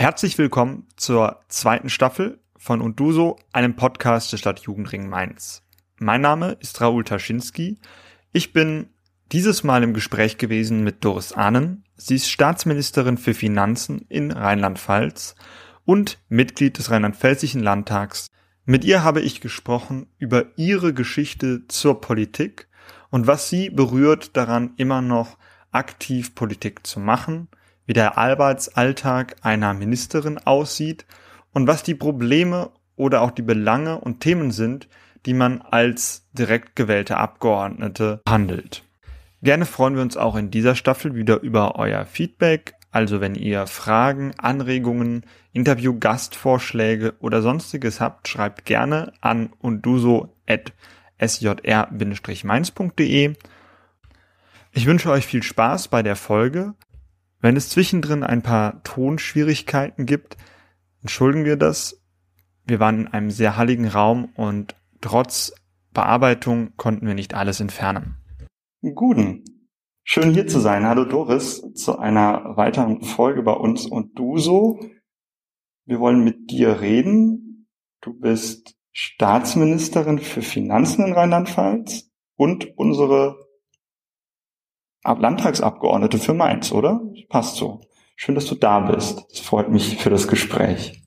Herzlich willkommen zur zweiten Staffel von Unduso, einem Podcast der Stadt Jugendring Mainz. Mein Name ist Raoul Taschinski. Ich bin dieses Mal im Gespräch gewesen mit Doris Ahnen. Sie ist Staatsministerin für Finanzen in Rheinland-Pfalz und Mitglied des Rheinland-Pfälzischen Landtags. Mit ihr habe ich gesprochen über ihre Geschichte zur Politik und was sie berührt daran, immer noch aktiv Politik zu machen wie der Arbeitsalltag einer Ministerin aussieht und was die Probleme oder auch die Belange und Themen sind, die man als direkt gewählte Abgeordnete handelt. Gerne freuen wir uns auch in dieser Staffel wieder über euer Feedback, also wenn ihr Fragen, Anregungen, Interview-Gastvorschläge oder sonstiges habt, schreibt gerne an unduso.sjr-mainz.de. Ich wünsche euch viel Spaß bei der Folge wenn es zwischendrin ein paar Tonschwierigkeiten gibt, entschuldigen wir das. Wir waren in einem sehr halligen Raum und trotz Bearbeitung konnten wir nicht alles entfernen. Guten. Schön hier zu sein. Hallo Doris zu einer weiteren Folge bei uns und du so. Wir wollen mit dir reden. Du bist Staatsministerin für Finanzen in Rheinland-Pfalz und unsere Landtagsabgeordnete für Mainz, oder? Passt so. Schön, dass du da bist. Es freut mich für das Gespräch.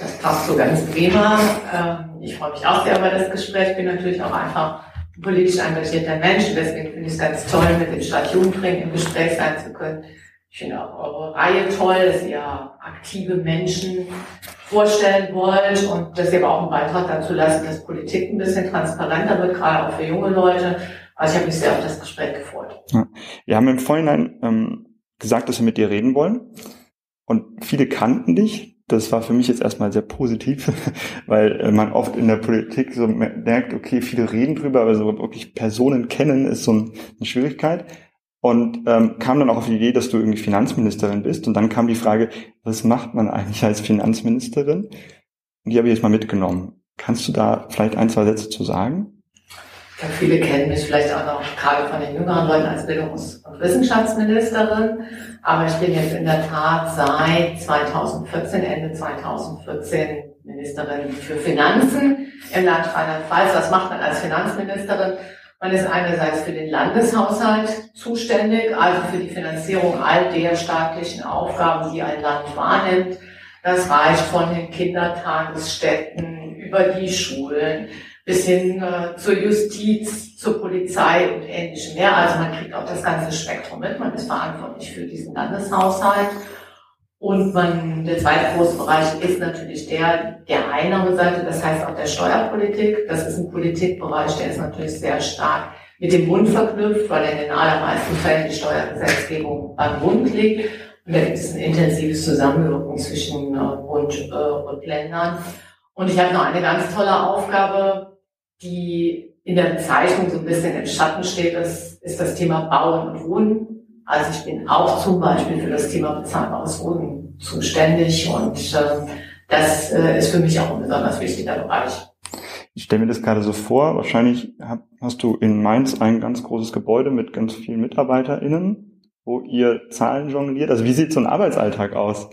Das passt so ganz prima. Ähm, ich freue mich auch sehr über das Gespräch. Ich bin natürlich auch einfach ein politisch engagierter Mensch. Deswegen finde ich es ganz toll, mit dem Stadtjugendring im Gespräch sein zu können. Ich finde auch eure Reihe toll, dass ihr aktive Menschen vorstellen wollt und dass ihr aber auch einen Beitrag dazu leistet, dass Politik ein bisschen transparenter wird, gerade auch für junge Leute. Also ich habe mich sehr auf das Gespräch gefreut. Ja. Wir haben im Vorhinein ähm, gesagt, dass wir mit dir reden wollen. Und viele kannten dich. Das war für mich jetzt erstmal sehr positiv, weil äh, man oft in der Politik so merkt, okay, viele reden drüber, aber so wirklich Personen kennen ist so ein, eine Schwierigkeit. Und ähm, kam dann auch auf die Idee, dass du irgendwie Finanzministerin bist. Und dann kam die Frage, was macht man eigentlich als Finanzministerin? Und die habe ich jetzt mal mitgenommen. Kannst du da vielleicht ein, zwei Sätze zu sagen? Ja, viele kennen mich vielleicht auch noch gerade von den jüngeren Leuten als Bildungs- und Wissenschaftsministerin. Aber ich bin jetzt in der Tat seit 2014, Ende 2014 Ministerin für Finanzen im Land Rheinland-Pfalz. Was macht man als Finanzministerin? Man ist einerseits für den Landeshaushalt zuständig, also für die Finanzierung all der staatlichen Aufgaben, die ein Land wahrnimmt. Das reicht von den Kindertagesstätten über die Schulen, bis hin äh, zur Justiz, zur Polizei und ähnlichem mehr. Also man kriegt auch das ganze Spektrum mit. Man ist verantwortlich für diesen Landeshaushalt. Und man, der zweite große Bereich ist natürlich der der Einnahmeseite, das heißt auch der Steuerpolitik. Das ist ein Politikbereich, der ist natürlich sehr stark mit dem Bund verknüpft, weil in den allermeisten Fällen die Steuergesetzgebung beim Bund liegt. Und da gibt es ein intensives Zusammenwirken zwischen äh, Bund äh, und Ländern. Und ich habe noch eine ganz tolle Aufgabe, die in der Bezeichnung so ein bisschen im Schatten steht, das ist das Thema Bauen und Wohnen. Also ich bin auch zum Beispiel für das Thema bezahlbares Wohnen zuständig und äh, das äh, ist für mich auch ein besonders wichtiger Bereich. Ich stelle mir das gerade so vor, wahrscheinlich hast du in Mainz ein ganz großes Gebäude mit ganz vielen MitarbeiterInnen, wo ihr Zahlen jongliert. Also wie sieht so ein Arbeitsalltag aus?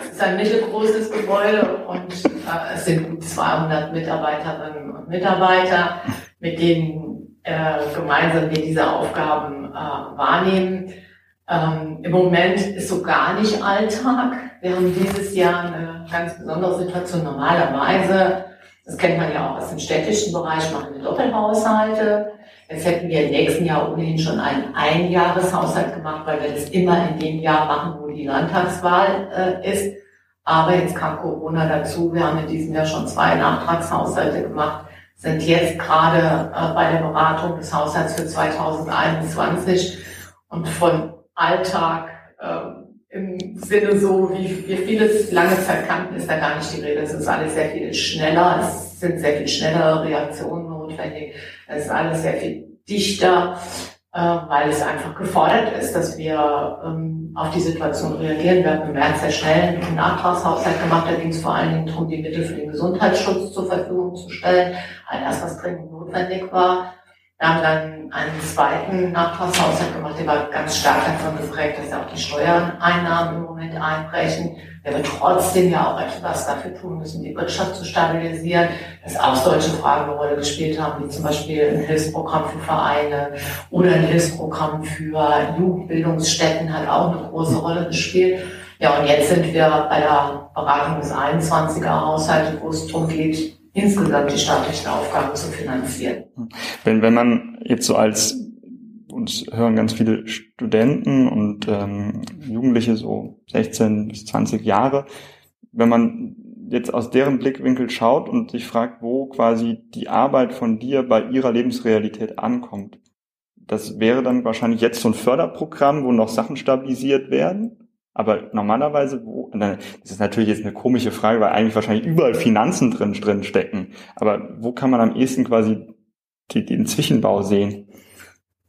Es ist ein mittelgroßes Gebäude und äh, es sind gut 200 Mitarbeiterinnen und Mitarbeiter, mit denen äh, gemeinsam wir diese Aufgaben äh, wahrnehmen. Ähm, Im Moment ist so gar nicht Alltag. Wir haben dieses Jahr eine ganz besondere Situation. Normalerweise, das kennt man ja auch aus dem städtischen Bereich, machen wir Doppelhaushalte. Jetzt hätten wir im nächsten Jahr ohnehin schon einen Einjahreshaushalt gemacht, weil wir das immer in dem Jahr machen, wo die Landtagswahl äh, ist. Aber jetzt kam Corona dazu. Wir haben in diesem Jahr schon zwei Nachtragshaushalte gemacht, sind jetzt gerade äh, bei der Beratung des Haushalts für 2021 und von Alltag äh, im Sinne so, wie wir vieles lange Zeit kannten, ist da gar nicht die Rede. Es ist alles sehr viel schneller. Es sind sehr viel schnellere Reaktionen notwendig. Es ist alles sehr viel dichter, äh, weil es einfach gefordert ist, dass wir ähm, auf die Situation reagieren. Wir haben März sehr schnell einen Nachtragshaushalt gemacht. Da ging es vor allen Dingen darum, die Mittel für den Gesundheitsschutz zur Verfügung zu stellen. All das, was dringend notwendig war. Wir haben dann einen zweiten Nachtragshaushalt gemacht, der war ganz stark davon geprägt, dass ja auch die Steuereinnahmen im Moment einbrechen. Wir aber trotzdem ja auch etwas dafür tun müssen, die Wirtschaft zu stabilisieren, dass auch solche Fragen eine Rolle gespielt haben, wie zum Beispiel ein Hilfsprogramm für Vereine oder ein Hilfsprogramm für Jugendbildungsstätten hat auch eine große Rolle gespielt. Ja, und jetzt sind wir bei der Beratung des 21er Haushalts, wo es darum geht, insgesamt die staatlichen Aufgaben zu finanzieren. Wenn, wenn man jetzt so als uns hören ganz viele Studenten und ähm, Jugendliche so 16 bis 20 Jahre, wenn man jetzt aus deren Blickwinkel schaut und sich fragt, wo quasi die Arbeit von dir bei ihrer Lebensrealität ankommt. Das wäre dann wahrscheinlich jetzt so ein Förderprogramm, wo noch Sachen stabilisiert werden. Aber normalerweise, wo, das ist natürlich jetzt eine komische Frage, weil eigentlich wahrscheinlich überall Finanzen drin, drin stecken. Aber wo kann man am ehesten quasi die, den Zwischenbau sehen?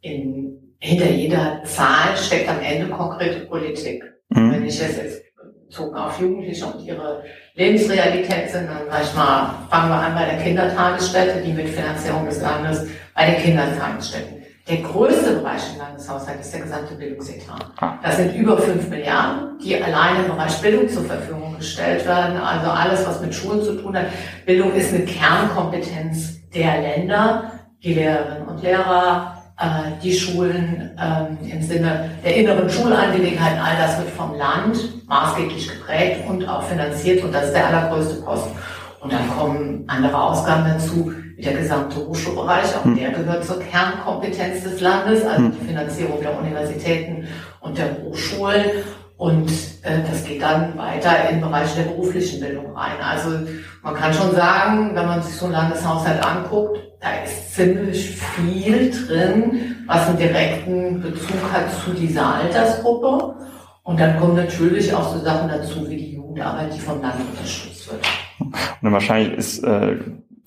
In, hinter jeder Zahl steckt am Ende konkrete Politik. Mhm. Wenn ich das jetzt bezogen auf Jugendliche und ihre Lebensrealität sind, dann sag ich mal, fangen wir an bei der Kindertagesstätte, die mit Finanzierung des Landes bei den Kindertagesstätten. Der größte Bereich im Landeshaushalt ist der gesamte Bildungsetat. Ah. Das sind über fünf Milliarden, die alleine im Bereich Bildung zur Verfügung gestellt werden. Also alles, was mit Schulen zu tun hat. Bildung ist eine Kernkompetenz der Länder. Die Lehrerinnen und Lehrer, äh, die Schulen ähm, im Sinne der inneren Schulangelegenheiten, all das wird vom Land maßgeblich geprägt und auch finanziert. Und das ist der allergrößte Posten. Und dann kommen andere Ausgaben dazu, der gesamte Hochschulbereich, auch hm. der gehört zur Kernkompetenz des Landes, also hm. die Finanzierung der Universitäten und der Hochschulen. Und äh, das geht dann weiter im Bereich der beruflichen Bildung rein. Also man kann schon sagen, wenn man sich so einen Landeshaushalt anguckt, da ist ziemlich viel drin, was einen direkten Bezug hat zu dieser Altersgruppe. Und dann kommen natürlich auch so Sachen dazu wie die Jugendarbeit, die vom Land unterstützt wird. Und dann wahrscheinlich ist, äh,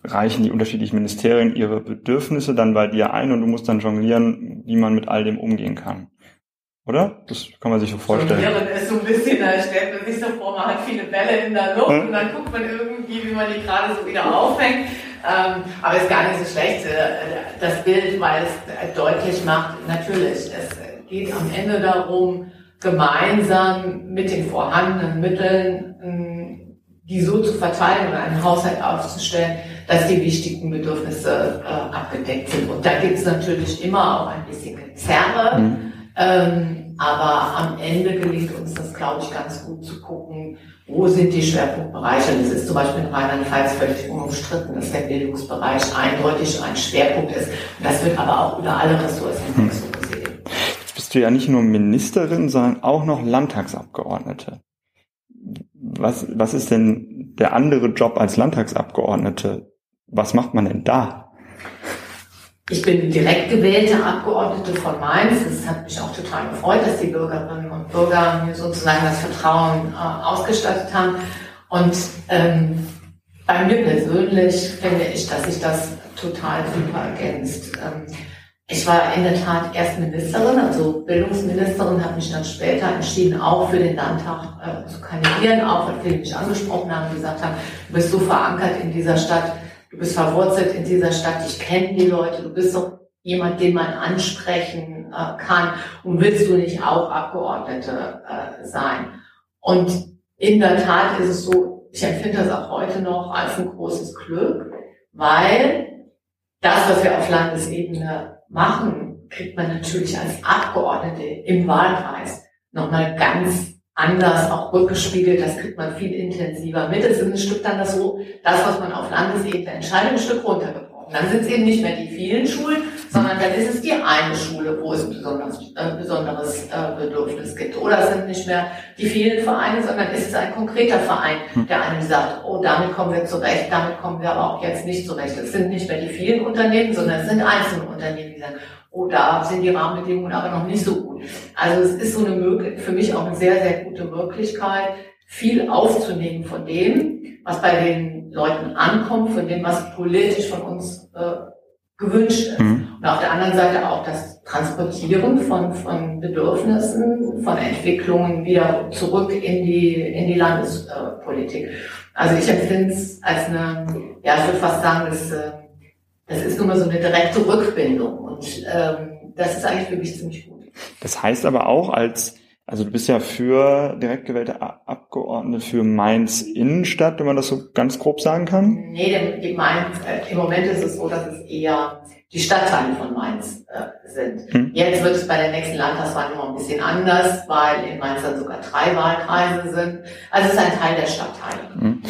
reichen die unterschiedlichen Ministerien ihre Bedürfnisse dann bei dir ein und du musst dann jonglieren, wie man mit all dem umgehen kann. Oder? Das kann man sich so vorstellen. Jonglieren ist so ein bisschen, da stellt man sich so vor, man hat viele Bälle in der Luft hm? und dann guckt man irgendwie, wie man die gerade so wieder aufhängt. Ähm, aber ist gar nicht so schlecht, äh, das Bild, weil es deutlich macht, natürlich, es geht am Ende darum, gemeinsam mit den vorhandenen Mitteln ähm, die so zu verteilen oder einen Haushalt aufzustellen, dass die wichtigen Bedürfnisse äh, abgedeckt sind. Und da gibt es natürlich immer auch ein bisschen Gezerre, mhm. ähm, aber am Ende gelingt uns das, glaube ich, ganz gut zu gucken, wo sind die Schwerpunktbereiche. Das ist zum Beispiel in Rheinland-Pfalz völlig unumstritten, dass der Bildungsbereich eindeutig ein Schwerpunkt ist. Und das wird aber auch über alle Ressourcen hinweg so gesehen du ja nicht nur Ministerin, sondern auch noch Landtagsabgeordnete. Was, was ist denn der andere Job als Landtagsabgeordnete? Was macht man denn da? Ich bin direkt gewählte Abgeordnete von Mainz. Es hat mich auch total gefreut, dass die Bürgerinnen und Bürger mir sozusagen das Vertrauen äh, ausgestattet haben. Und ähm, bei mir persönlich finde ich, dass sich das total super ergänzt. Ähm, ich war in der Tat erst Ministerin, also Bildungsministerin, habe mich dann später entschieden, auch für den Landtag äh, zu kandidieren, auch weil viele mich angesprochen haben und gesagt haben, du bist so verankert in dieser Stadt, du bist verwurzelt in dieser Stadt, ich kenne die Leute, du bist doch jemand, den man ansprechen äh, kann. Und willst du nicht auch Abgeordnete äh, sein? Und in der Tat ist es so, ich empfinde das auch heute noch als ein großes Glück, weil das, was wir auf Landesebene machen, kriegt man natürlich als Abgeordnete im Wahlkreis nochmal ganz anders auch rückgespiegelt. Das kriegt man viel intensiver mit. Es ist ein Stück dann das so, das, was man auf Landesebene entscheidet, ein Stück runtergebrochen. Dann sind es eben nicht mehr die vielen Schulen, sondern dann ist es die eine Schule, wo es ein besonderes, äh, besonderes äh, Bedürfnis gibt. Oder es sind nicht mehr die vielen Vereine, sondern ist es ein konkreter Verein, hm. der einem sagt, oh, damit kommen wir zurecht, damit kommen wir aber auch jetzt nicht zurecht. Es sind nicht mehr die vielen Unternehmen, sondern es sind einzelne Unternehmen, die sagen, oh, da sind die Rahmenbedingungen aber noch nicht so gut. Also es ist so eine Möglichkeit, für mich auch eine sehr, sehr gute Möglichkeit, viel aufzunehmen von dem, was bei den Leuten ankommt, von dem, was politisch von uns äh, gewünscht ist. Mhm. Und auf der anderen Seite auch das Transportieren von, von Bedürfnissen, von Entwicklungen wieder zurück in die, in die Landespolitik. Also ich empfinde es als eine, ja, ich würde fast sagen, das, äh, Das ist nun mal so eine direkte Rückbindung und ähm, das ist eigentlich für mich ziemlich gut. Das heißt aber auch als also du bist ja für direkt gewählte Abgeordnete für Mainz Innenstadt, wenn man das so ganz grob sagen kann? Nee, denn die Mainz, äh, im Moment ist es so, dass es eher die Stadtteile von Mainz äh, sind. Hm. Jetzt wird es bei der nächsten Landtagswahl noch ein bisschen anders, weil in Mainz dann sogar drei Wahlkreise sind. Also es ist ein Teil der Stadtteile. Hm.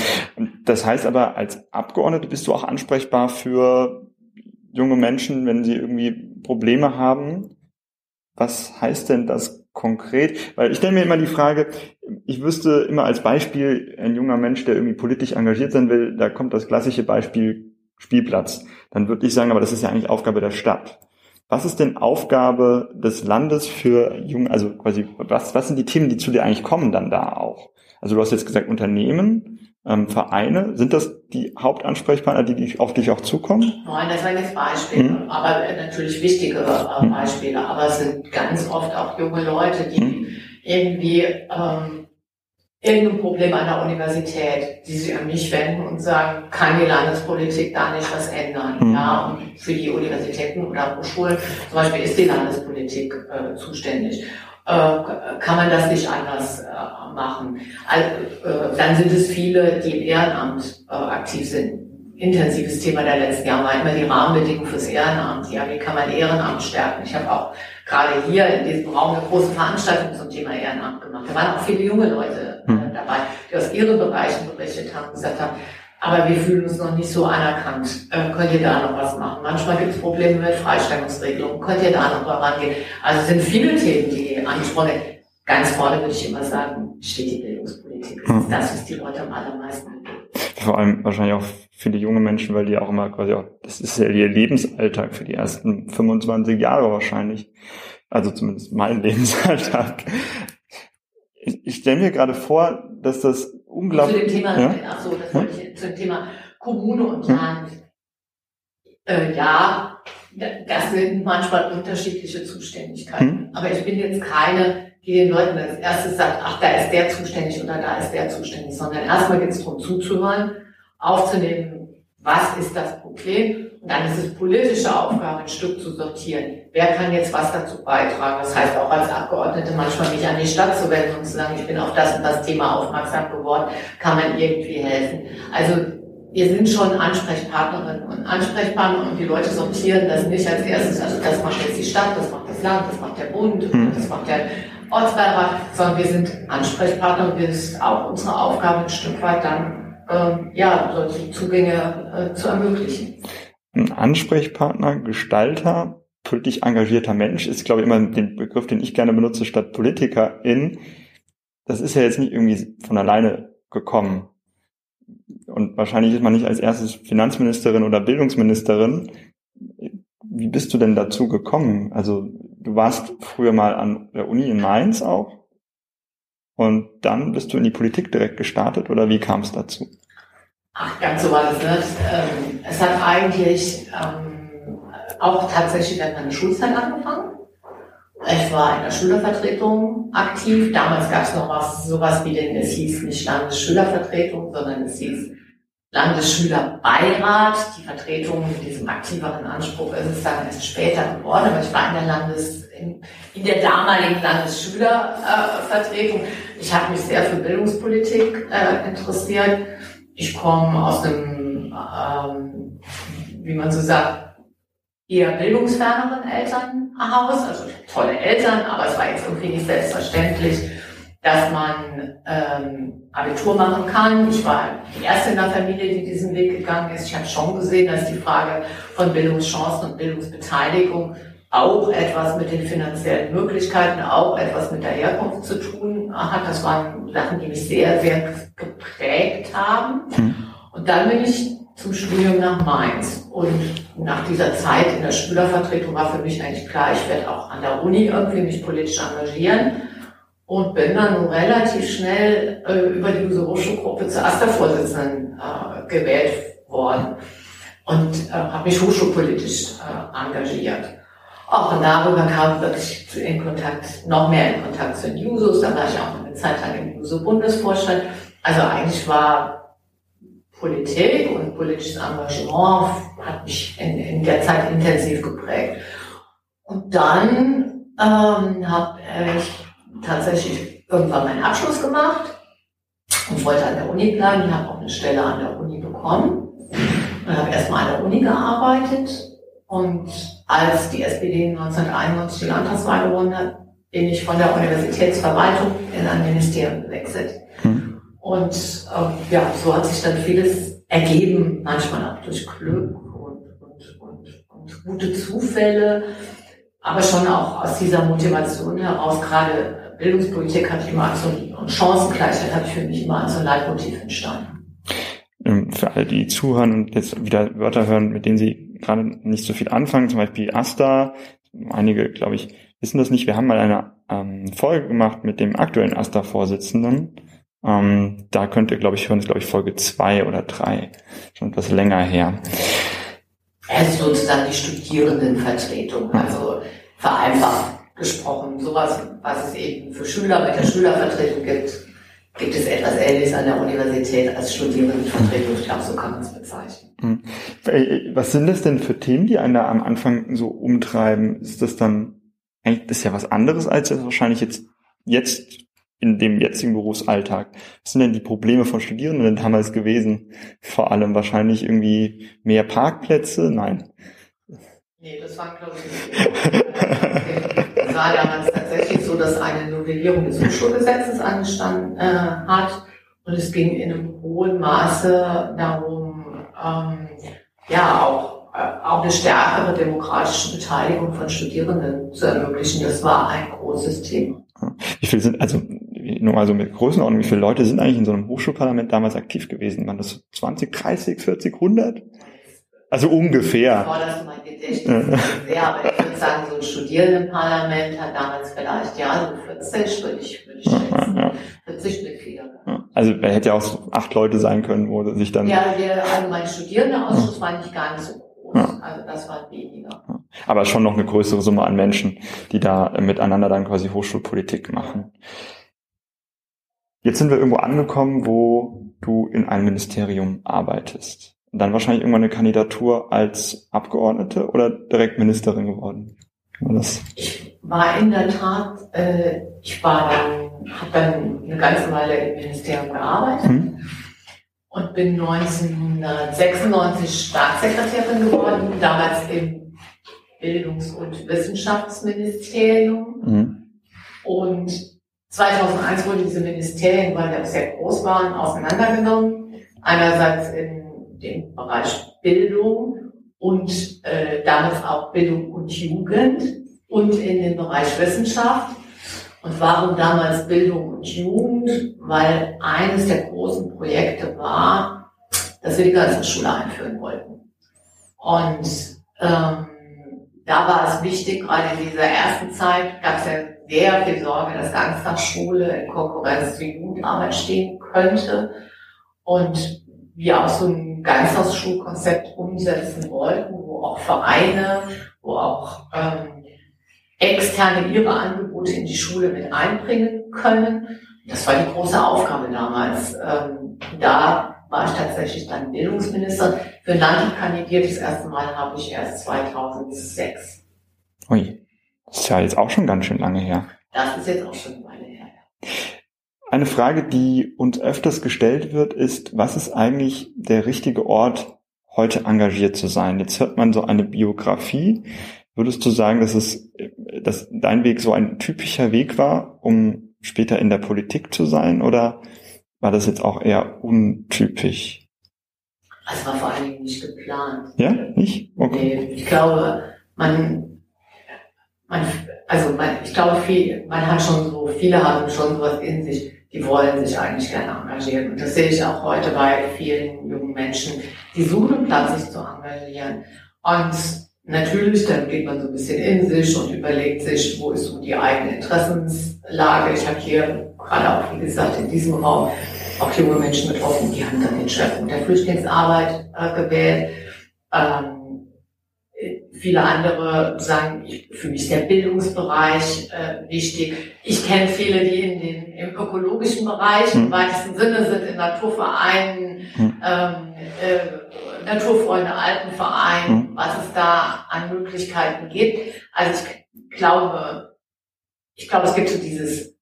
Das heißt aber, als Abgeordnete bist du auch ansprechbar für junge Menschen, wenn sie irgendwie Probleme haben. Was heißt denn das konkret? Weil ich stelle mir immer die Frage, ich wüsste immer als Beispiel ein junger Mensch, der irgendwie politisch engagiert sein will, da kommt das klassische Beispiel Spielplatz. Dann würde ich sagen, aber das ist ja eigentlich Aufgabe der Stadt. Was ist denn Aufgabe des Landes für junge, also quasi, was, was sind die Themen, die zu dir eigentlich kommen dann da auch? Also du hast jetzt gesagt Unternehmen, ähm, Vereine, sind das die Hauptansprechpartner, die, die auf dich auch zukommen? Nein, das waren jetzt Beispiele, hm. aber natürlich wichtige äh, Beispiele, hm. aber es sind ganz oft auch junge Leute, die hm. irgendwie ähm, irgendein Problem an der Universität, die sich an mich wenden und sagen, kann die Landespolitik da nicht was ändern? Mhm. Ja, und für die Universitäten oder Hochschulen zum Beispiel ist die Landespolitik äh, zuständig. Äh, kann man das nicht anders äh, machen? Also, dann sind es viele, die im Ehrenamt äh, aktiv sind. Intensives Thema der letzten Jahre war immer die Rahmenbedingungen fürs Ehrenamt. Ja, wie kann man Ehrenamt stärken? Ich habe auch gerade hier in diesem Raum eine große Veranstaltung zum Thema Ehrenamt gemacht. Da waren auch viele junge Leute äh, hm. dabei, die aus ihren Bereichen berichtet haben und gesagt haben, aber wir fühlen uns noch nicht so anerkannt. Äh, könnt ihr da noch was machen? Manchmal gibt es Probleme mit Freistellungsregelungen. Könnt ihr da noch mal rangehen? Also es sind viele Themen, die angesprochen werden. Ganz vorne würde ich immer sagen, steht die Bildungspolitik. Das ist hm. das, was die Leute am allermeisten Vor allem wahrscheinlich auch viele junge Menschen, weil die auch immer quasi auch, das ist ja ihr Lebensalltag für die ersten 25 Jahre wahrscheinlich. Also zumindest mein Lebensalltag. Ich, ich stelle mir gerade vor, dass das unglaublich. Zu dem Thema, ja? ach so, das wollte ich, zu dem Thema Kommune und Land. Äh, ja, das sind manchmal unterschiedliche Zuständigkeiten. Hm. Aber ich bin jetzt keine, die den Leuten als erstes sagt, ach, da ist der zuständig oder da ist der zuständig, sondern erstmal geht es darum zuzuhören, aufzunehmen, was ist das Problem und dann ist es politische Aufgabe, ein Stück zu sortieren. Wer kann jetzt was dazu beitragen? Das heißt auch als Abgeordnete manchmal mich an die Stadt zu wenden und zu sagen, ich bin auf das und das Thema aufmerksam geworden, kann man irgendwie helfen. Also wir sind schon Ansprechpartnerinnen und Ansprechpartner und die Leute sortieren das nicht als erstes, also das macht jetzt die Stadt, das macht das Land, das macht der Bund, hm. das macht der Ortsbeirat, sondern wir sind Ansprechpartner und wir ist auch unsere Aufgabe ein Stück weit dann, äh, ja, solche Zugänge äh, zu ermöglichen ein Ansprechpartner, Gestalter, politisch engagierter Mensch ist, glaube ich, immer den Begriff, den ich gerne benutze, statt Politikerin. Das ist ja jetzt nicht irgendwie von alleine gekommen. Und wahrscheinlich ist man nicht als erstes Finanzministerin oder Bildungsministerin. Wie bist du denn dazu gekommen? Also du warst früher mal an der Uni in Mainz auch und dann bist du in die Politik direkt gestartet oder wie kam es dazu? Ach, ganz so war das nicht. Ähm, es hat eigentlich ähm, auch tatsächlich während meiner Schulzeit angefangen. Ich war in der Schülervertretung aktiv. Damals gab es noch was, sowas wie den, es hieß nicht Landesschülervertretung, sondern es hieß Landesschülerbeirat. Die Vertretung mit diesem aktiveren Anspruch ist es dann erst später geworden, aber ich war in der Landes, in, in der damaligen Landesschülervertretung. Äh, ich habe mich sehr für Bildungspolitik äh, interessiert ich komme aus einem, ähm, wie man so sagt, eher bildungsferneren Elternhaus, also tolle Eltern, aber es war jetzt irgendwie nicht selbstverständlich, dass man ähm, Abitur machen kann. Ich war die erste in der Familie, die diesen Weg gegangen ist. Ich habe schon gesehen, dass die Frage von Bildungschancen und Bildungsbeteiligung auch etwas mit den finanziellen Möglichkeiten, auch etwas mit der Herkunft zu tun hat. Das waren Sachen, die mich sehr, sehr geprägt haben. Mhm. Und dann bin ich zum Studium nach Mainz. Und nach dieser Zeit in der Schülervertretung war für mich eigentlich klar, ich werde auch an der Uni irgendwie mich politisch engagieren. Und bin dann relativ schnell äh, über die Hochschulgruppe zur Aster-Vorsitzenden äh, gewählt worden und äh, habe mich hochschulpolitisch äh, engagiert. Auch darüber kam wirklich in Kontakt, noch mehr in Kontakt zu den Jusos. Da war ich auch eine Zeit lang im Juso-Bundesvorstand. Also eigentlich war Politik und politisches Engagement hat mich in, in der Zeit intensiv geprägt. Und dann ähm, habe ich tatsächlich irgendwann meinen Abschluss gemacht und wollte an der Uni bleiben. Ich habe auch eine Stelle an der Uni bekommen und habe erstmal an der Uni gearbeitet. Und als die SPD 1991 die Landtagswahl gewonnen hat, bin ich von der Universitätsverwaltung in ein Ministerium gewechselt. Hm. Und ähm, ja, so hat sich dann vieles ergeben, manchmal auch durch Glück und, und, und, und gute Zufälle, aber schon auch aus dieser Motivation heraus, gerade Bildungspolitik hat immer als so, und Chancengleichheit hat für mich immer als so ein Leitmotiv entstanden. Ähm, für alle, die zuhören und jetzt wieder Wörter hören, mit denen sie gerade nicht so viel anfangen, zum Beispiel Asta, einige, glaube ich, wissen das nicht. Wir haben mal eine ähm, Folge gemacht mit dem aktuellen AStA-Vorsitzenden. Ähm, da könnt ihr, glaube ich, hören, das ist, glaube ich, Folge zwei oder drei. Schon etwas länger her. Er ist sozusagen die Studierendenvertretung, also vereinfacht gesprochen. Sowas, was es eben für Schüler mit der Schülervertretung gibt, gibt es etwas Ähnliches an der Universität als Studierendenvertretung. Ich glaube, so kann man es bezeichnen. Hm. Was sind das denn für Themen, die einen da am Anfang so umtreiben? Ist das dann eigentlich das ist ja was anderes als jetzt wahrscheinlich jetzt, jetzt in dem jetzigen Berufsalltag. Was sind denn die Probleme von Studierenden damals gewesen? Vor allem wahrscheinlich irgendwie mehr Parkplätze? Nein. Nee, das war, glaube ich, nicht. Es war damals tatsächlich so, dass eine Novellierung des Hochschulgesetzes angestanden äh, hat. Und es ging in einem hohen Maße darum, ähm, ja, auch äh, auch eine stärkere demokratische Beteiligung von Studierenden zu ermöglichen. Das war ein großes Thema. Wie viele sind, also nur mal so mit Größenordnung, wie viele Leute sind eigentlich in so einem Hochschulparlament damals aktiv gewesen? Waren das 20, 30, 40, 100? Also ungefähr. Du mein Gedächtnis sehr, aber ich würde sagen, so ein Studierendenparlament hat damals vielleicht, ja, so 40, würde ich, würde ich schätzen. Ja, ja. 40 Mitglieder. Also er hätte ja auch acht Leute sein können, wo sich dann... Ja, der allgemeine Studierendenausschuss war nicht gar nicht so ja. Also das war weniger. Aber schon noch eine größere Summe an Menschen, die da miteinander dann quasi Hochschulpolitik machen. Jetzt sind wir irgendwo angekommen, wo du in einem Ministerium arbeitest. Dann wahrscheinlich irgendwann eine Kandidatur als Abgeordnete oder direkt Ministerin geworden. Das? Ich war in der Tat, äh, ich war dann, habe dann eine ganze Weile im Ministerium gearbeitet. Hm und bin 1996 Staatssekretärin geworden, damals im Bildungs- und Wissenschaftsministerium. Mhm. Und 2001 wurden diese Ministerien, weil die auch sehr groß waren, auseinandergenommen. Einerseits in dem Bereich Bildung und äh, damals auch Bildung und Jugend und in dem Bereich Wissenschaft. Und warum damals Bildung und Jugend? Weil eines der großen Projekte war, dass wir die Ganztagsschule einführen wollten. Und ähm, da war es wichtig, gerade in dieser ersten Zeit gab es ja sehr viel Sorge, dass Ganztagsschule in Konkurrenz zur Jugendarbeit stehen könnte. Und wir auch so ein Ganztagsschulkonzept umsetzen wollten, wo auch Vereine, wo auch ähm, externe ihre Angebote in die Schule mit einbringen können. Das war die große Aufgabe damals. Ähm, da war ich tatsächlich dann Bildungsminister. Für Land kandidiert das erste Mal habe ich erst 2006. Ui, das ist ja jetzt auch schon ganz schön lange her. Das ist jetzt auch schon eine Weile her. Eine Frage, die uns öfters gestellt wird, ist, was ist eigentlich der richtige Ort, heute engagiert zu sein? Jetzt hört man so eine Biografie. Würdest du sagen, dass es, dass dein Weg so ein typischer Weg war, um später in der Politik zu sein, oder war das jetzt auch eher untypisch? Es war vor allen Dingen nicht geplant. Ja, nicht? Okay. Nee, ich glaube, man, man, also man, ich glaube, viel, man hat schon so, viele haben schon sowas in sich, die wollen sich eigentlich gerne engagieren. Und das sehe ich auch heute bei vielen jungen Menschen, die suchen Platz, sich zu engagieren. Und Natürlich, dann geht man so ein bisschen in sich und überlegt sich, wo ist so die eigene Interessenslage. Ich habe hier gerade auch, wie gesagt, in diesem Raum auch junge Menschen getroffen, die haben dann den Schwerpunkt der Flüchtlingsarbeit äh, gewählt. Ähm, viele andere sagen, für mich ist der Bildungsbereich äh, wichtig. Ich kenne viele, die in den, im ökologischen Bereich mhm. im weitesten Sinne sind, in Naturvereinen, mhm. ähm, äh, Naturfreunde, Alpenverein, mhm. was es da an Möglichkeiten gibt. Also ich glaube, ich glaube, es gibt so dieses,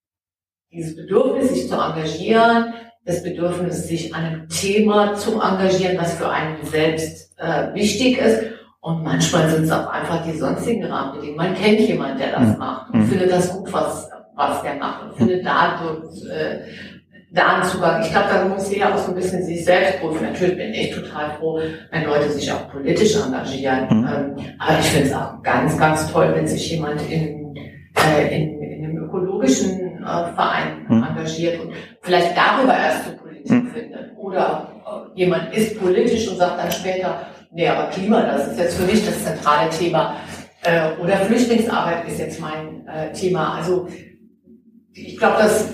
dieses Bedürfnis, sich zu engagieren, das Bedürfnis, sich an einem Thema zu engagieren, was für einen selbst äh, wichtig ist. Und manchmal sind es auch einfach die sonstigen Rahmenbedingungen. Man kennt jemanden, der das mhm. macht und mhm. findet das gut, was, was der macht und findet dadurch äh, da einen Zugang. Ich glaube, da muss jeder auch so ein bisschen sich selbst prüfen. Natürlich bin ich total froh, wenn Leute sich auch politisch engagieren. Mhm. Ähm, aber ich finde es auch ganz, ganz toll, wenn sich jemand in, äh, in, in einem ökologischen äh, Verein mhm. engagiert und vielleicht darüber erst zur Politik mhm. findet. Oder äh, jemand ist politisch und sagt dann später, nee, aber Klima, das ist jetzt für mich das zentrale Thema. Äh, oder Flüchtlingsarbeit ist jetzt mein äh, Thema. Also ich glaube, dass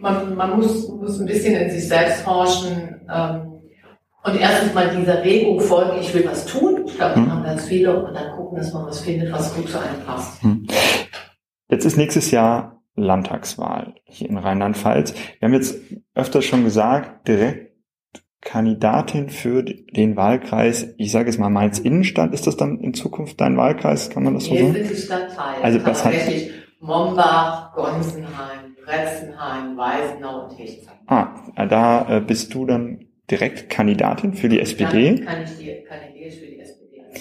man, man muss, muss ein bisschen in sich selbst forschen ähm, und erstens mal dieser Regung folgen, ich will was tun. Ich glaube, mhm. haben ganz viele und dann gucken, dass man was findet, was gut zu einem passt. Mhm. Jetzt ist nächstes Jahr Landtagswahl hier in Rheinland-Pfalz. Wir haben jetzt öfter schon gesagt, direkt Kandidatin für den Wahlkreis, ich sage jetzt mal Mainz Innenstadt, ist das dann in Zukunft dein Wahlkreis, kann man das so sagen? Sind die Stadtteile, also das heißt, Mombach, Gonsenheim, Bretzenheim, Weisenau und Hechtsheim. Ah, da äh, bist du dann direkt Kandidatin für die SPD? Dann kann ich die, kandidiere für die SPD als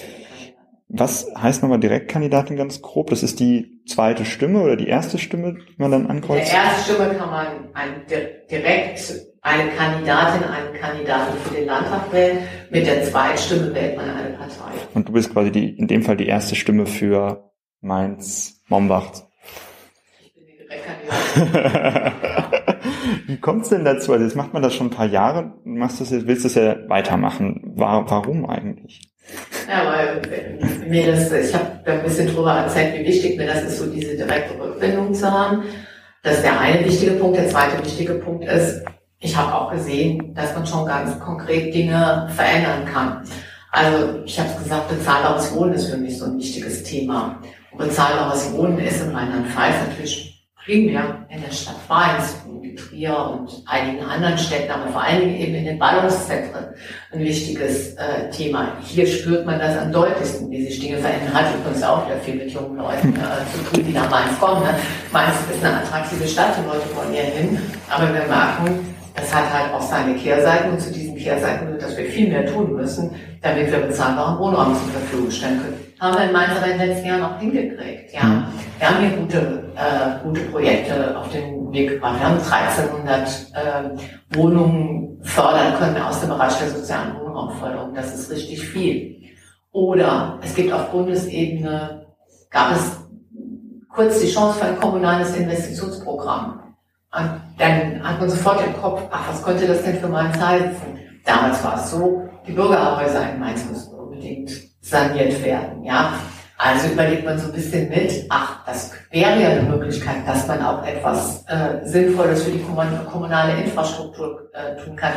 was heißt nochmal Direktkandidatin ganz grob? Das ist die zweite Stimme oder die erste Stimme, die man dann ankreuzt? Mit der ersten Stimme kann man ein, direkt eine Kandidatin, einen Kandidaten für den Landtag wählen. Mit der zweiten Stimme wählt man eine Partei. Und du bist quasi die, in dem Fall die erste Stimme für Mainz-Mombach. Ich bin die Direktkandidatin. Wie kommt es denn dazu? Also jetzt macht man das schon ein paar Jahre, machst das jetzt, willst du das ja weitermachen. Warum eigentlich? Ja, weil mir das, ich habe da ein bisschen drüber erzählt, wie wichtig mir das ist, so diese direkte Rückbindung zu haben. Das ist der eine wichtige Punkt. Der zweite wichtige Punkt ist, ich habe auch gesehen, dass man schon ganz konkret Dinge verändern kann. Also ich habe gesagt, bezahlbares Wohnen ist für mich so ein wichtiges Thema. Und bezahlbares Wohnen ist in Rheinland-Pfalz natürlich primär in der Stadt Mainz und Trier und einigen anderen Städten, aber vor allen Dingen eben in den Ballungszentren ein wichtiges äh, Thema. Hier spürt man das am deutlichsten, wie sich Dinge verändern. Hat übrigens auch wieder viel mit jungen Leuten äh, zu tun, die nach Mainz kommen. Ne? Mainz ist eine attraktive Stadt, die Leute wollen hier hin, aber wir merken, das hat halt auch seine Kehrseiten und zu diesen Kehrseiten wird, dass wir viel mehr tun müssen, damit wir bezahlbaren Wohnraum zur Verfügung stellen können. Haben wir in Mainz aber in den letzten Jahren auch hingekriegt, ja. Mhm. Wir haben hier gute, äh, gute Projekte auf den Weg gebracht. Wir haben 1300 äh, Wohnungen fördern können aus dem Bereich der sozialen Wohnraumförderung. Das ist richtig viel. Oder es gibt auf Bundesebene, gab es kurz die Chance für ein kommunales Investitionsprogramm. Und dann hat man sofort im Kopf, ach, was könnte das denn für Mainz heißen? Damals war es so, die Bürgerhäuser in Mainz mussten unbedingt saniert werden, ja. Also überlegt man so ein bisschen mit, ach, das wäre ja eine Möglichkeit, dass man auch etwas äh, Sinnvolles für die kommunale Infrastruktur äh, tun kann.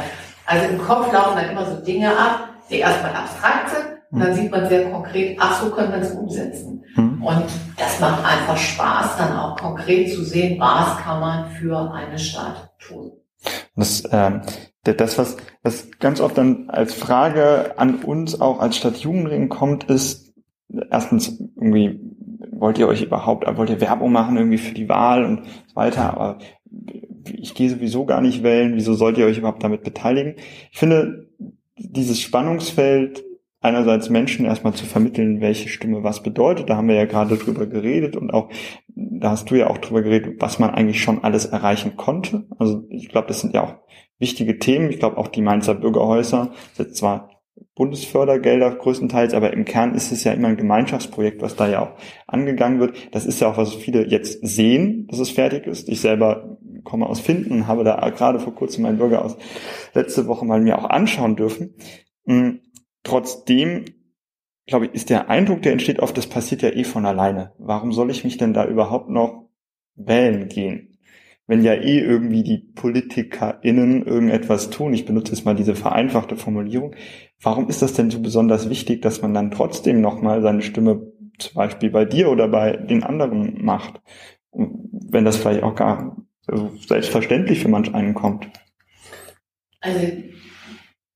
Also im Kopf laufen dann immer so Dinge ab, die erstmal abstrakt sind, und dann sieht man sehr konkret, ach, so können wir es umsetzen. Mhm. Und das macht einfach Spaß, dann auch konkret zu sehen, was kann man für eine Stadt tun. Das, ähm, das was, was ganz oft dann als Frage an uns auch als Stadt Jugendring kommt, ist erstens irgendwie, wollt ihr euch überhaupt, wollt ihr Werbung machen irgendwie für die Wahl und so weiter, aber ich gehe sowieso gar nicht wählen, wieso sollt ihr euch überhaupt damit beteiligen? Ich finde, dieses Spannungsfeld einerseits Menschen erstmal zu vermitteln, welche Stimme was bedeutet. Da haben wir ja gerade drüber geredet und auch, da hast du ja auch drüber geredet, was man eigentlich schon alles erreichen konnte. Also ich glaube, das sind ja auch wichtige Themen. Ich glaube auch die Mainzer Bürgerhäuser, sind zwar Bundesfördergelder größtenteils, aber im Kern ist es ja immer ein Gemeinschaftsprojekt, was da ja auch angegangen wird. Das ist ja auch, was viele jetzt sehen, dass es fertig ist. Ich selber komme aus Finden habe da gerade vor kurzem meinen Bürgerhaus letzte Woche mal mir auch anschauen dürfen. Trotzdem, glaube ich, ist der Eindruck, der entsteht oft, das passiert ja eh von alleine. Warum soll ich mich denn da überhaupt noch wählen gehen? wenn ja eh irgendwie die PolitikerInnen irgendetwas tun, ich benutze jetzt mal diese vereinfachte Formulierung, warum ist das denn so besonders wichtig, dass man dann trotzdem nochmal seine Stimme zum Beispiel bei dir oder bei den anderen macht? Wenn das vielleicht auch gar so selbstverständlich für manch einen kommt. Also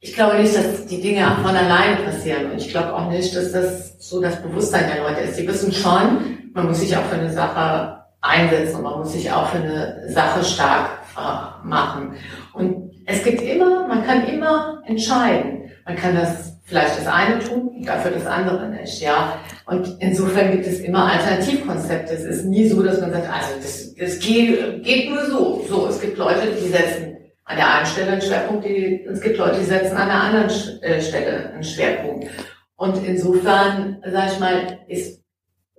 ich glaube nicht, dass die Dinge von alleine passieren. Und ich glaube auch nicht, dass das so das Bewusstsein der Leute ist. Die wissen schon, man muss sich auch für eine Sache einsetzen und man muss sich auch für eine Sache stark äh, machen. Und es gibt immer, man kann immer entscheiden. Man kann das vielleicht das eine tun, dafür das andere nicht, ja. Und insofern gibt es immer Alternativkonzepte. Es ist nie so, dass man sagt, also das, das geht, geht nur so. So, es gibt Leute, die setzen an der einen Stelle einen Schwerpunkt, die, es gibt Leute, die setzen an der anderen äh, Stelle einen Schwerpunkt. Und insofern, sage ich mal, ist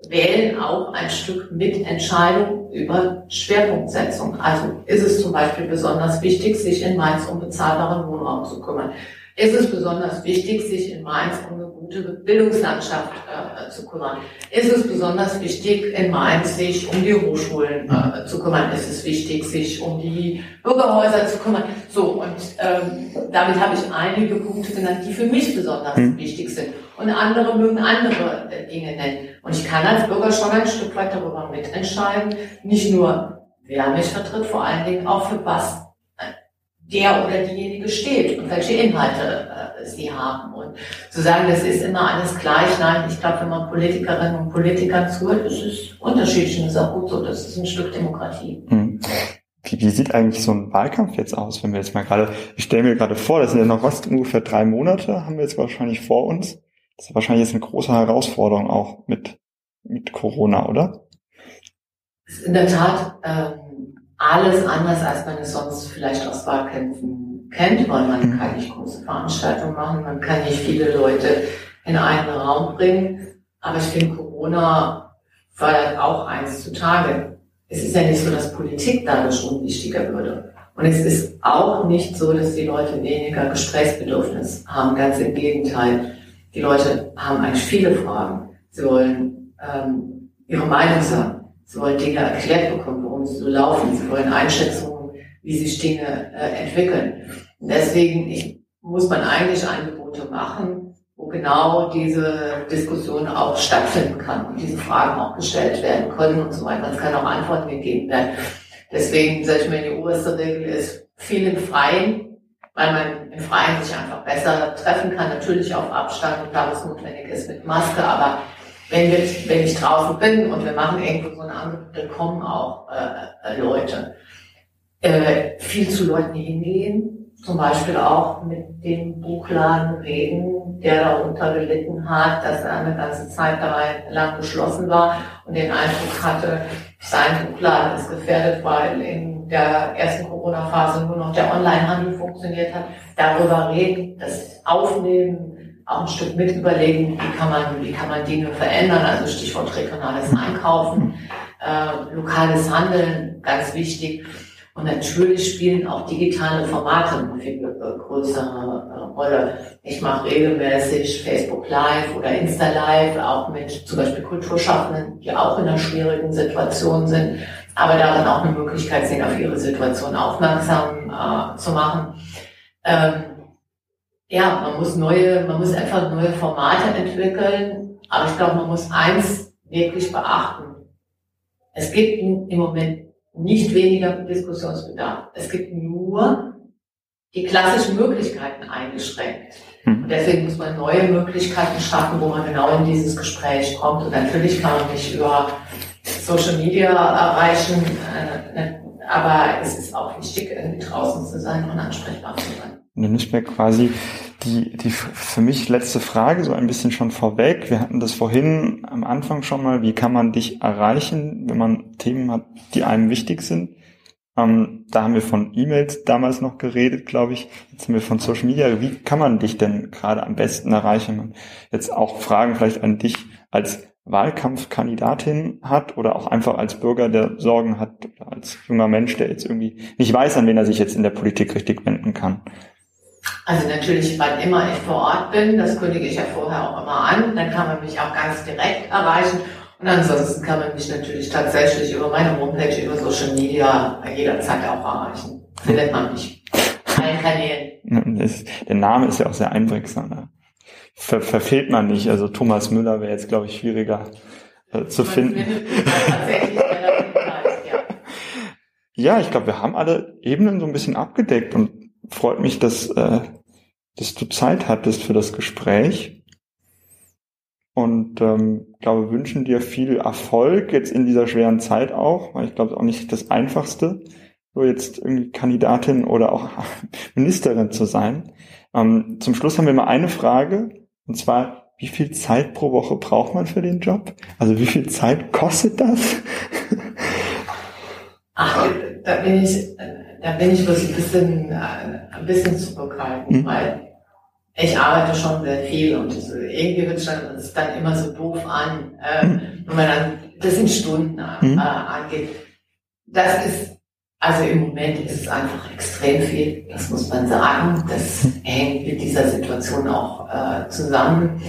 Wählen auch ein Stück Mitentscheidung über Schwerpunktsetzung. Also ist es zum Beispiel besonders wichtig, sich in Mainz um bezahlbaren Wohnraum zu kümmern ist es besonders wichtig, sich in Mainz um gute Bildungslandschaft äh, zu kümmern. Ist es besonders wichtig, in Mainz sich um die Hochschulen äh, zu kümmern. Ist es wichtig, sich um die Bürgerhäuser zu kümmern. So, und ähm, damit habe ich einige Punkte genannt, die für mich besonders mhm. wichtig sind. Und andere mögen andere äh, Dinge nennen. Und ich kann als Bürger schon ein Stück weit darüber mitentscheiden, nicht nur, wer mich vertritt, vor allen Dingen auch für was der oder diejenige steht und welche Inhalte äh, sie haben. Und zu sagen, das ist immer alles gleich, nein, ich glaube, wenn man Politikerinnen und Politikern zuhört, ist es unterschiedlich und das ist auch gut so, das ist ein Stück Demokratie. Hm. Wie, wie sieht eigentlich so ein Wahlkampf jetzt aus, wenn wir jetzt mal gerade, ich stelle mir gerade vor, das sind ja noch was, ungefähr drei Monate, haben wir jetzt wahrscheinlich vor uns. Das ist wahrscheinlich jetzt eine große Herausforderung auch mit, mit Corona, oder? In der Tat, ähm, alles anders, als man es sonst vielleicht aus Wahlkämpfen kennt, weil man mhm. kann nicht große Veranstaltungen machen, man kann nicht viele Leute in einen Raum bringen. Aber ich finde, Corona fördert auch eins zutage. Es ist ja nicht so, dass Politik dadurch unwichtiger würde. Und es ist auch nicht so, dass die Leute weniger Gesprächsbedürfnis haben. Ganz im Gegenteil. Die Leute haben eigentlich viele Fragen. Sie wollen ähm, ihre Meinung sagen. Sie wollen Dinge erklärt bekommen, warum sie so laufen. Sie wollen Einschätzungen, wie sich Dinge äh, entwickeln. Und deswegen ich, muss man eigentlich Angebote machen, wo genau diese Diskussion auch stattfinden kann und diese Fragen auch gestellt werden können und so weiter. Es kann auch Antworten gegeben werden. Deswegen, sage ich mal, die oberste Regel ist viel im Freien, weil man im Freien sich einfach besser treffen kann, natürlich auf Abstand da, was notwendig ist, mit Maske, aber wenn, wir, wenn ich draußen bin und wir machen irgendwo so ein Angebot, dann kommen auch äh, äh, Leute. Äh, viel zu Leuten hingehen, zum Beispiel auch mit dem Buchladen reden, der darunter gelitten hat, dass er eine ganze Zeit lang geschlossen war und den Eindruck hatte, sein Buchladen ist gefährdet, weil in der ersten Corona-Phase nur noch der Onlinehandel funktioniert hat. Darüber reden, das aufnehmen, auch ein Stück mit überlegen, wie kann man, wie kann man Dinge verändern, also Stichwort regionales Einkaufen, äh, lokales Handeln, ganz wichtig. Und natürlich spielen auch digitale Formate eine viel größere äh, Rolle. Ich mache regelmäßig Facebook Live oder Insta Live, auch mit zum Beispiel Kulturschaffenden, die auch in einer schwierigen Situation sind, aber darin auch eine Möglichkeit sehen, auf ihre Situation aufmerksam äh, zu machen. Ähm, ja, man muss neue, man muss einfach neue Formate entwickeln. Aber ich glaube, man muss eins wirklich beachten. Es gibt im Moment nicht weniger Diskussionsbedarf. Es gibt nur die klassischen Möglichkeiten eingeschränkt. Hm. Und deswegen muss man neue Möglichkeiten schaffen, wo man genau in dieses Gespräch kommt. Und natürlich kann man nicht über Social Media erreichen, äh, aber es ist auch wichtig, irgendwie draußen zu sein und ansprechbar zu sein. Du nimmst mir quasi die, die für mich letzte Frage so ein bisschen schon vorweg. Wir hatten das vorhin am Anfang schon mal. Wie kann man dich erreichen, wenn man Themen hat, die einem wichtig sind? Ähm, da haben wir von E-Mails damals noch geredet, glaube ich. Jetzt haben wir von Social Media. Wie kann man dich denn gerade am besten erreichen? Jetzt auch Fragen vielleicht an dich als Wahlkampfkandidatin hat oder auch einfach als Bürger, der Sorgen hat, als junger Mensch, der jetzt irgendwie nicht weiß, an wen er sich jetzt in der Politik richtig wenden kann. Also natürlich, wann immer ich vor Ort bin, das kündige ich ja vorher auch immer an, dann kann man mich auch ganz direkt erreichen. Und ansonsten kann man mich natürlich tatsächlich über meine Homepage, über Social Media jederzeit auch erreichen. Findet man mich. Allen Kanälen. Das, der Name ist ja auch sehr einprägsam. Ne? Ver, verfehlt man nicht. Also Thomas Müller wäre jetzt, glaube ich, schwieriger äh, zu man finden. Tatsächlich ja, ich glaube, wir haben alle Ebenen so ein bisschen abgedeckt und freut mich, dass, äh, dass du Zeit hattest für das Gespräch. Und ähm, glaube, wünschen dir viel Erfolg jetzt in dieser schweren Zeit auch, weil ich glaube, auch nicht das Einfachste, so jetzt irgendwie Kandidatin oder auch Ministerin zu sein. Ähm, zum Schluss haben wir mal eine Frage, und zwar, wie viel Zeit pro Woche braucht man für den Job? Also wie viel Zeit kostet das? Ach, da bin ich, da bin ich wirklich ein bisschen, ein bisschen zurückhaltend, mhm. weil ich arbeite schon sehr viel und irgendwie hört es dann immer so doof an, äh, mhm. wenn man dann das in Stunden äh, mhm. angeht. Das ist, also im Moment ist es einfach extrem viel, das muss man sagen. Das mhm. hängt mit dieser Situation auch äh, zusammen.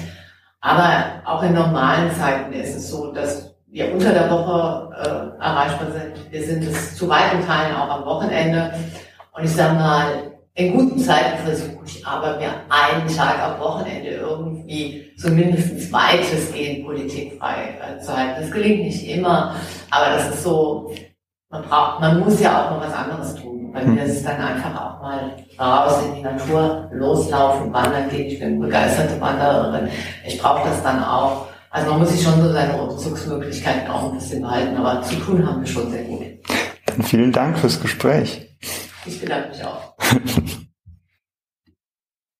Aber auch in normalen Zeiten ist es so, dass wir unter der Woche äh, erreichbar sind. Wir sind es zu weiten Teilen auch am Wochenende. Und ich sage mal, in guten Zeiten versuche ich aber mir einen Tag am Wochenende irgendwie zumindest weitestgehend politikfrei äh, zu halten. Das gelingt nicht immer, aber das ist so, man braucht, man muss ja auch noch was anderes tun. Bei mir ist es dann einfach auch mal raus in die Natur, loslaufen, wandern gehen. Ich bin begeisterte Wandererin. Ich brauche das dann auch. Also man muss sich schon so seine Rückzugsmöglichkeiten auch ein bisschen behalten, aber zu tun haben wir schon sehr gut. Vielen Dank fürs Gespräch. Ich bedanke mich auch.